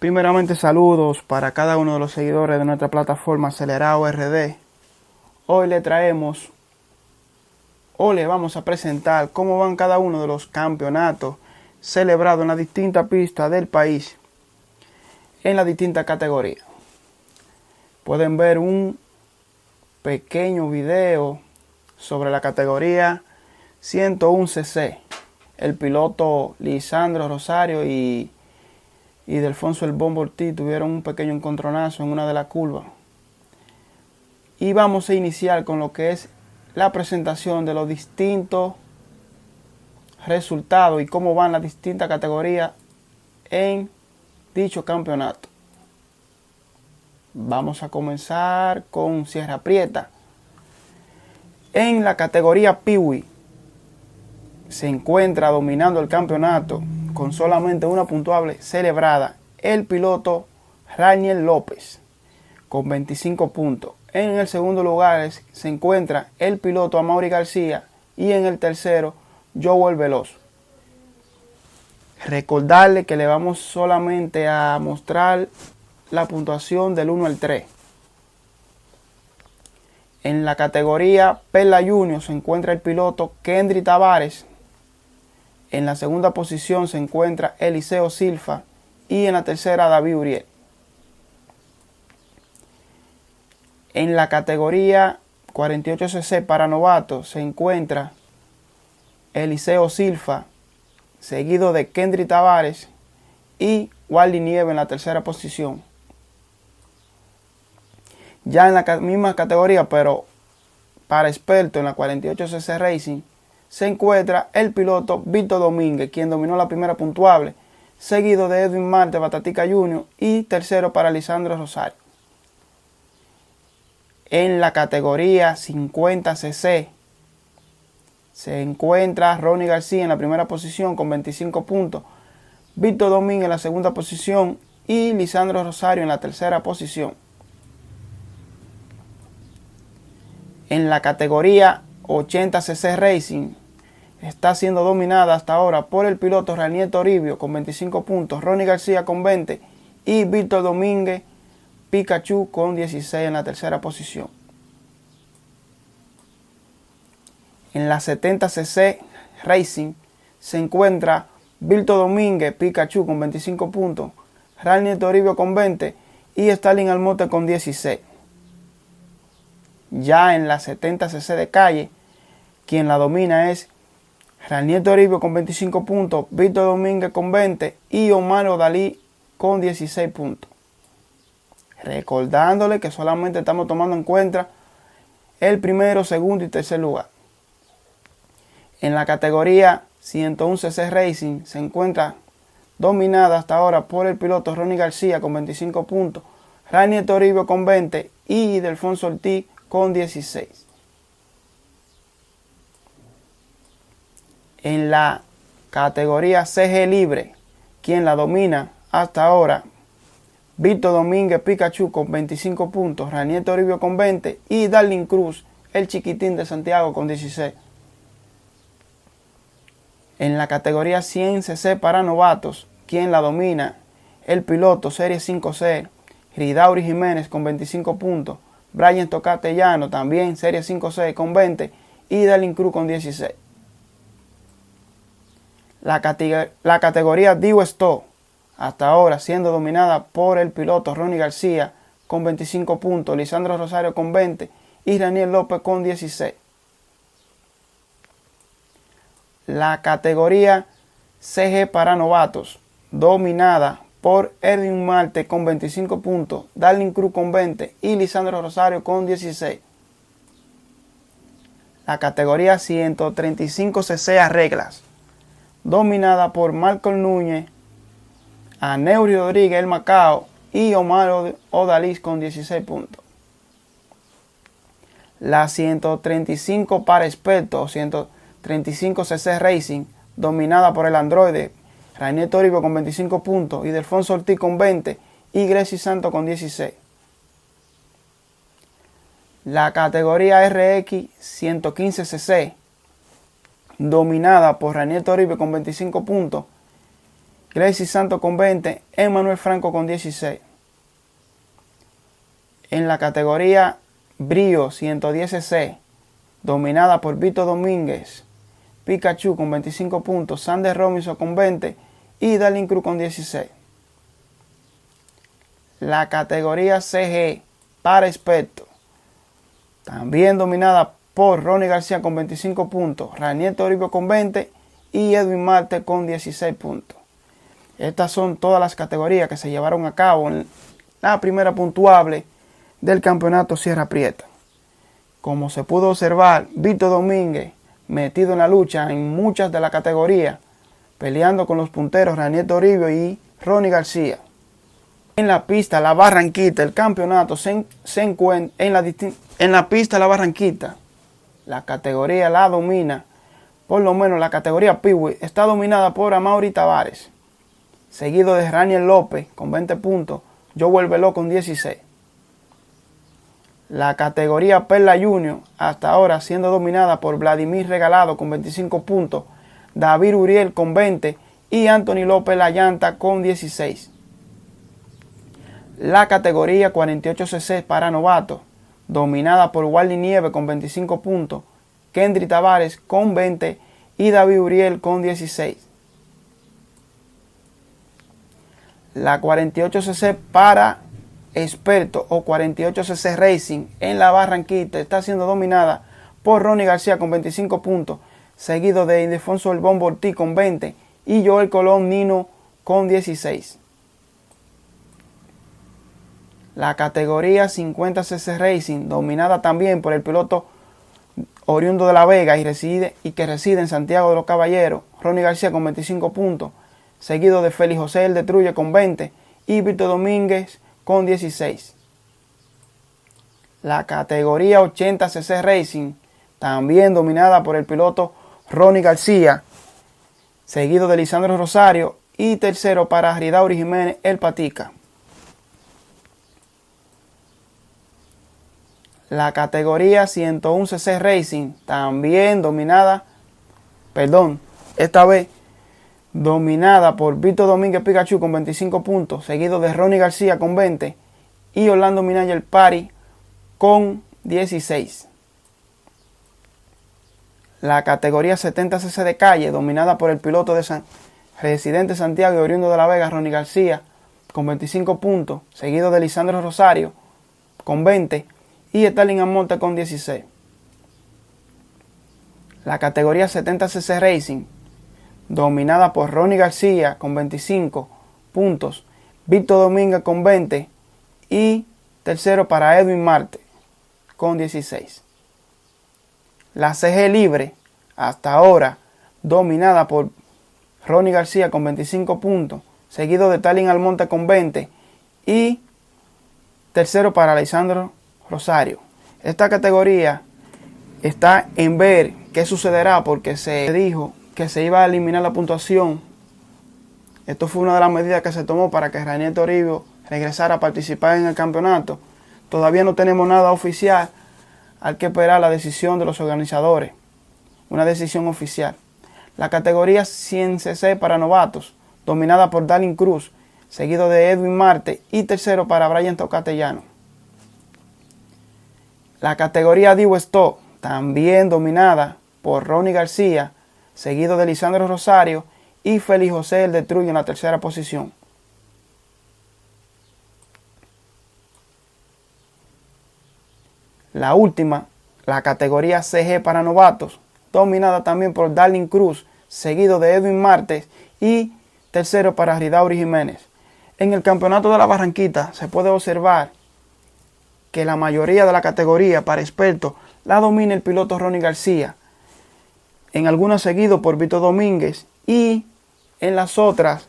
Primeramente saludos para cada uno de los seguidores de nuestra plataforma Acelerado RD. Hoy le traemos o le vamos a presentar cómo van cada uno de los campeonatos celebrados en las distintas pistas del país en las distintas categorías. Pueden ver un pequeño video sobre la categoría 101cc. El piloto Lisandro Rosario y y Delfonso el Bombo tuvieron un pequeño encontronazo en una de las curvas. Y vamos a iniciar con lo que es la presentación de los distintos resultados y cómo van las distintas categorías en dicho campeonato. Vamos a comenzar con Sierra Prieta. En la categoría Piwi se encuentra dominando el campeonato con solamente una puntuable celebrada el piloto Raniel López con 25 puntos. En el segundo lugar se encuentra el piloto Amaury García y en el tercero Joel Veloz. Recordarle que le vamos solamente a mostrar la puntuación del 1 al 3. En la categoría Perla Junior se encuentra el piloto Kendry Tavares en la segunda posición se encuentra Eliseo Silfa y en la tercera David Uriel. En la categoría 48cc para novatos se encuentra Eliseo Silfa, seguido de Kendry Tavares y Wally Nieve en la tercera posición. Ya en la misma categoría, pero para experto en la 48cc Racing, se encuentra el piloto Víctor Domínguez, quien dominó la primera puntuable, seguido de Edwin Marte Batatica Jr. y tercero para Lisandro Rosario. En la categoría 50cc se encuentra Ronnie García en la primera posición con 25 puntos, Víctor Domínguez en la segunda posición y Lisandro Rosario en la tercera posición. En la categoría 80cc Racing está siendo dominada hasta ahora por el piloto Raniel Toribio con 25 puntos, Ronnie García con 20 y Víctor Domínguez Pikachu con 16 en la tercera posición. En la 70cc Racing se encuentra Víctor Domínguez Pikachu con 25 puntos, Raniel Toribio con 20 y Stalin Almote con 16. Ya en la 70cc de calle, quien la domina es Raniel Toribio con 25 puntos, Víctor Domínguez con 20 y Omar Odalí con 16 puntos. Recordándole que solamente estamos tomando en cuenta el primero, segundo y tercer lugar. En la categoría 111C Racing se encuentra dominada hasta ahora por el piloto Ronnie García con 25 puntos, Raniel Toribio con 20 y Delfonso Ortiz con 16. En la categoría CG Libre, quien la domina hasta ahora, Víctor Domínguez Pikachu con 25 puntos, Raniel Toribio con 20 y Darling Cruz, el chiquitín de Santiago con 16. En la categoría 100 cc para novatos, quien la domina, el piloto Serie 5C, Ridauri Jiménez con 25 puntos, Brian Tocatellano también Serie 5C con 20 y Darling Cruz con 16 la, categoría Divo Stow, hasta ahora siendo dominada por el piloto Ronnie García con 25 puntos, Lisandro Rosario con 20 y Daniel López con 16. La categoría CG para novatos, dominada por Edwin Marte con 25 puntos, Darling Cruz con 20 y Lisandro Rosario con 16. La categoría 135 cc reglas, dominada por Marco Núñez, Aneuri Rodríguez el Macao y Omar Odalís con 16 puntos. La 135 para experto 135 CC Racing, dominada por el androide Rainier Toribio con 25 puntos y Delfonso Ortiz con 20 y Grecy Santo con 16. La categoría RX 115 cc dominada por Raniel Toribio con 25 puntos Gracie Santo con 20, Emmanuel Franco con 16. En la categoría Brío 110cc, dominada por Vito Domínguez, Pikachu con 25 puntos, Sander Robinson con 20 y Darlin Cruz con 16. La categoría CG para expertos, también dominada por Ronnie García con 25 puntos, Raniel Toribio con 20 y Edwin Marte con 16 puntos. Estas son todas las categorías que se llevaron a cabo en la primera puntuable del campeonato Sierra Prieta. Como se pudo observar, Víctor Domínguez metido en la lucha en muchas de las categorías, peleando con los punteros Raniel Toribio y Ronnie García. En la pista La Barranquita, el campeonato se, encuentra en la, en la pista La Barranquita. La categoría la domina, por lo menos la categoría Piwi está dominada por Amaury Tavares, seguido de Raniel López con 20 puntos, Yo Vuelvelo con 16. La categoría Perla Junior hasta ahora siendo dominada por Vladimir Regalado con 25 puntos, David Uriel con 20 y Anthony López La Llanta con 16. La categoría 48cc para novatos, dominada por Wally Nieve con 25 puntos, Kendry Tavares con 20 y David Uriel con 16. La 48cc para experto o 48cc Racing en la Barranquita está siendo dominada por Ronnie García con 25 puntos, seguido de Ildefonso El Bombo Ortiz con 20 y Joel Colón Nino con 16. La categoría 50cc Racing, dominada también por el piloto oriundo de La Vega y, reside, y que reside en Santiago de los Caballeros, Ronnie García con 25 puntos, seguido de Félix José El Detruye con 20 y Víctor Domínguez con 16. La categoría 80cc Racing, también dominada por el piloto Ronnie García, seguido de Lisandro Rosario y tercero para Ridauri Jiménez El Patica. La categoría 101cc Racing, también dominada, perdón, esta vez dominada por Víctor Domínguez Pikachu con 25 puntos, seguido de Ronnie García con 20 y Orlando Minaya Pari con 16. La categoría 70cc de calle, dominada por el piloto de San, residente Santiago y oriundo de La Vega, Ronnie García, con 25 puntos, seguido de Lisandro Rosario con 20 y Stalin Amonte con 16. La categoría 70cc Racing, dominada por Ronnie García con 25 puntos, Víctor Domínguez con 20 y tercero para Edwin Marte con 16. La CG Libre, hasta ahora dominada por Ronnie García con 25 puntos, seguido de Talin Almonte con 20 y tercero para Alessandro Rosario. Esta categoría está en ver qué sucederá porque se dijo que se iba a eliminar la puntuación. Esto fue una de las medidas que se tomó para que Raniel Toribio regresara a participar en el campeonato. Todavía no tenemos nada oficial. Hay que esperar la decisión de los organizadores. Una decisión oficial. La categoría 100cc para novatos, dominada por Dalin Cruz, seguido de Edwin Marte y tercero para Brian Tocatellano. La categoría Divo Stop, también dominada por Ronnie García, seguido de Lisandro Rosario y Félix José el Detruyo en la tercera posición. La última, la categoría CG para novatos, dominada también por Darling Cruz, seguido de Edwin Martes y tercero para Ridauri Jiménez. En el campeonato de la Barranquita se puede observar que la mayoría de la categoría para expertos la domina el piloto Ronnie García, en algunas seguido por Vito Domínguez y en las otras,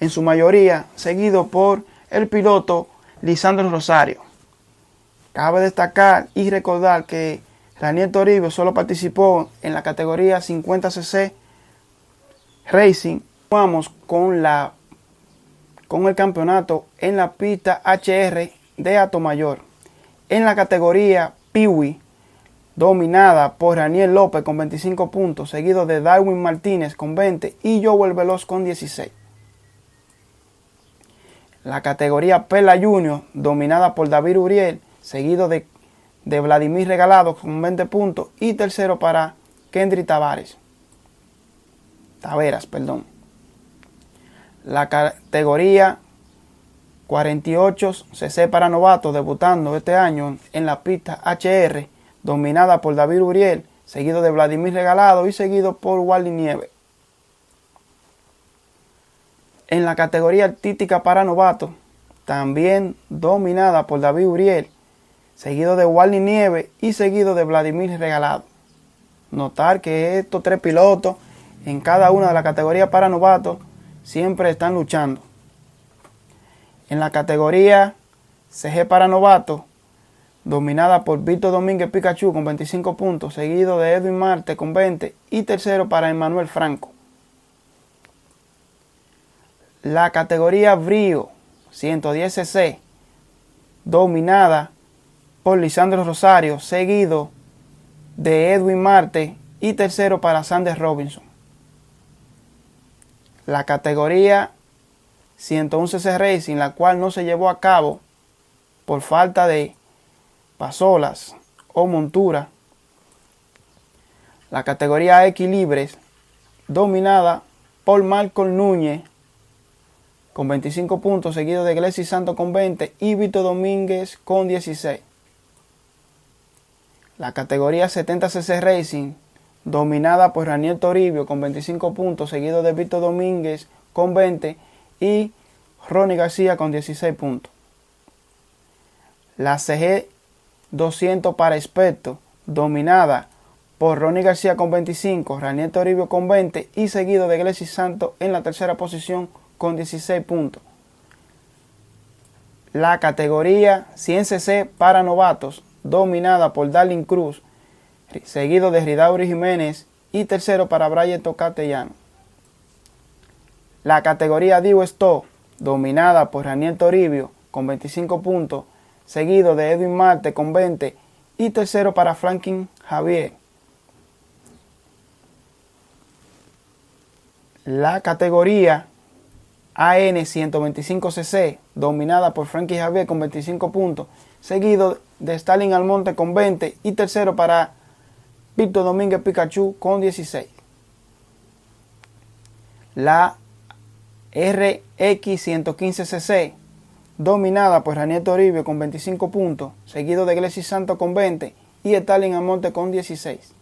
en su mayoría, seguido por el piloto Lisandro Rosario. Cabe destacar y recordar que Daniel Toribio solo participó en la categoría 50cc Racing. Vamos con la con el campeonato en la pista HR de Mayor En la categoría Piwi dominada por Daniel López con 25 puntos, seguido de Darwin Martínez con 20 y Joel Veloz con 16. La categoría Pela Junior, dominada por David Uriel, seguido de, de Vladimir Regalado con 20 puntos y tercero para Kendry Tavares. Taveras, perdón. La categoría 48 CC para novatos debutando este año en la pista HR, dominada por David Uriel, seguido de Vladimir Regalado y seguido por Wally Nieve. En la categoría artística para novatos, también dominada por David Uriel, seguido de Wally Nieve y seguido de Vladimir Regalado. Notar que estos tres pilotos en cada una de las categorías para novatos siempre están luchando. En la categoría CG para novatos, dominada por Víctor Domínguez Pikachu con 25 puntos, seguido de Edwin Marte con 20 y tercero para Emanuel Franco. La categoría Brío 110cc, dominada por Lisandro Rosario, seguido de Edwin Marte y tercero para Sanders Robinson. La categoría 111C Racing, la cual no se llevó a cabo por falta de pasolas o montura. La categoría X Libres, dominada por Marco Núñez con 25 puntos, seguido de Glessi Santo con 20 y Vito Domínguez con 16. La categoría 70cc Racing, dominada por Raniel Toribio con 25 puntos, seguido de Vito Domínguez con 20 y Ronnie García con 16 puntos. La CG 200 para expertos, dominada por Ronnie García con 25, Raniel Toribio con 20 y seguido de Iglesias Santos en la tercera posición con 16 puntos. La categoría 100cc para novatos, dominada por Darling Cruz, seguido de Ridauri Jiménez y tercero para Brian Tocatellano. La categoría Divo Stop, dominada por Raniel Toribio con 25 puntos, seguido de Edwin Marte con 20 y tercero para Franklin Javier. La categoría AN 125cc, dominada por Frankie Javier con 25 puntos, seguido de Stalin Almonte con 20 y tercero para Víctor Domínguez Pikachu con 16. La RX115cc, dominada por Raniel Toribio con 25 puntos, seguido de Iglesias Santo con 20 y Stalin Almonte con 16.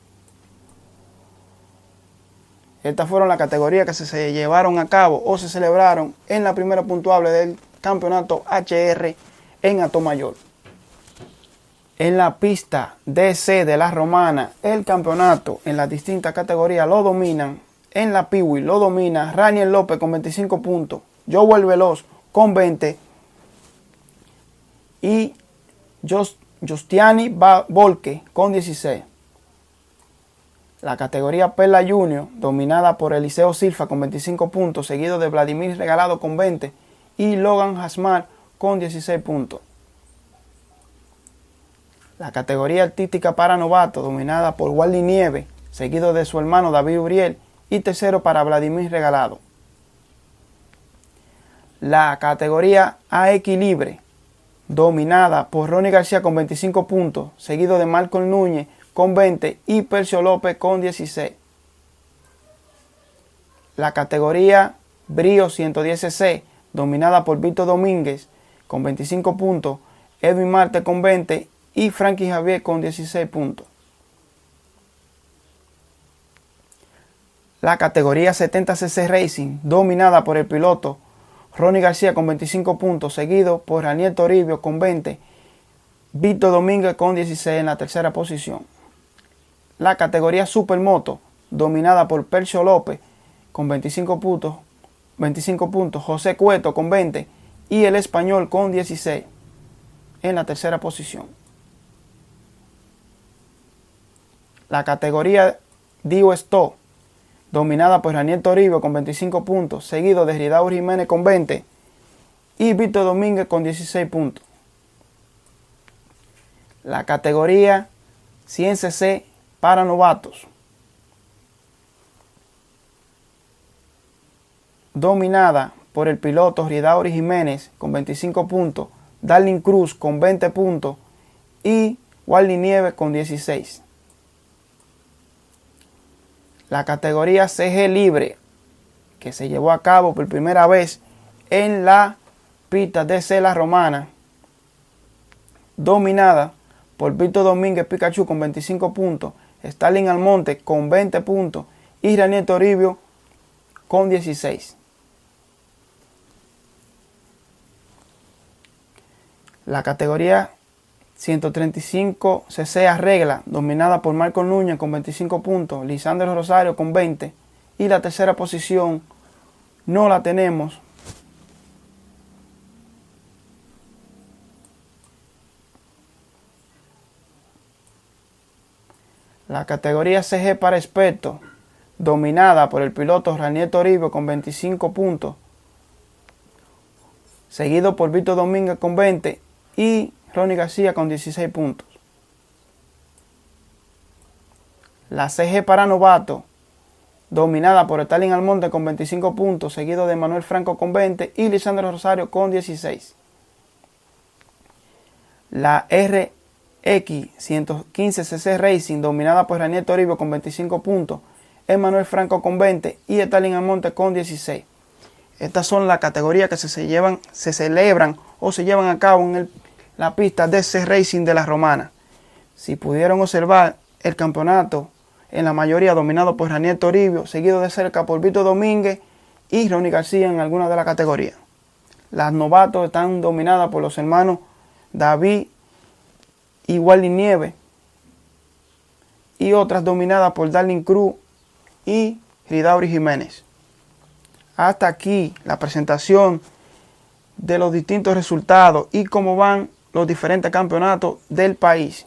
Estas fueron las categorías que se llevaron a cabo o se celebraron en la primera puntuable del campeonato HR en Atomayor. En la pista DC de la Romana, el campeonato en las distintas categorías lo dominan. En la Piwi lo domina Raniel López con 25 puntos, Joel Veloz con 20 y Justiani Volke con 16. La categoría Perla Junior, dominada por Eliseo Silfa con 25 puntos, seguido de Vladimir Regalado con 20 y Logan Hasmar con 16 puntos. La categoría artística para novato, dominada por Wally Nieve, seguido de su hermano David Uriel y tercero para Vladimir Regalado. La categoría AX Libre, dominada por Ronnie García con 25 puntos, seguido de Marco Núñez con 20 y Percio López con 16. La categoría Brío 110cc, dominada por Víctor Domínguez con 25 puntos, Edwin Marte con 20 y Frankie Javier con 16 puntos. La categoría 70cc Racing, dominada por el piloto Ronnie García con 25 puntos, seguido por Daniel Toribio con 20, Víctor Domínguez con 16 en la tercera posición. La categoría Supermoto, dominada por Percio López con 25 puntos, 25 puntos, José Cueto con 20 y el español con 16 en la tercera posición. La categoría Dio Stop, dominada por Daniel Toribio con 25 puntos, seguido de Ridaur Jiménez con 20 y Víctor Domínguez con 16 puntos. La categoría 100cc para novatos. Dominada por el piloto Ridauri Jiménez con 25 puntos, Darling Cruz con 20 puntos y Wally Nieves con 16. La categoría CG Libre, que se llevó a cabo por primera vez en la pista de Cela Romana, dominada por Víctor Domínguez Pikachu con 25 puntos, Stalin Almonte con 20 puntos y Raniel Toribio con 16. La categoría 135 cc arregla, dominada por Marco Núñez con 25 puntos, Lisandro Rosario con 20 y la tercera posición no la tenemos. La categoría CG para expertos, dominada por el piloto Raniel Toribio con 25 puntos, seguido por Víctor Domínguez con 20 y Ronnie García con 16 puntos. La CG para novato, dominada por Stalin Almonte con 25 puntos, seguido de Manuel Franco con 20 y Lisandro Rosario con 16. La RX 115cc Racing, dominada por Raniel Toribio con 25 puntos, Emanuel Franco con 20 y Stalin Almonte con 16. Estas son las categorías que se, llevan, se celebran o se llevan a cabo en el la pista de ese Racing de la Romana. Si pudieron observar el campeonato, en la mayoría dominado por Raniel Toribio, seguido de cerca por Vito Domínguez y Ronnie García en algunas de las categorías. Las novatos están dominadas por los hermanos David y Wally Nieve y otras dominadas por Darling Cruz y Ridauri Jiménez. Hasta aquí la presentación de los distintos resultados y cómo van los diferentes campeonatos del país.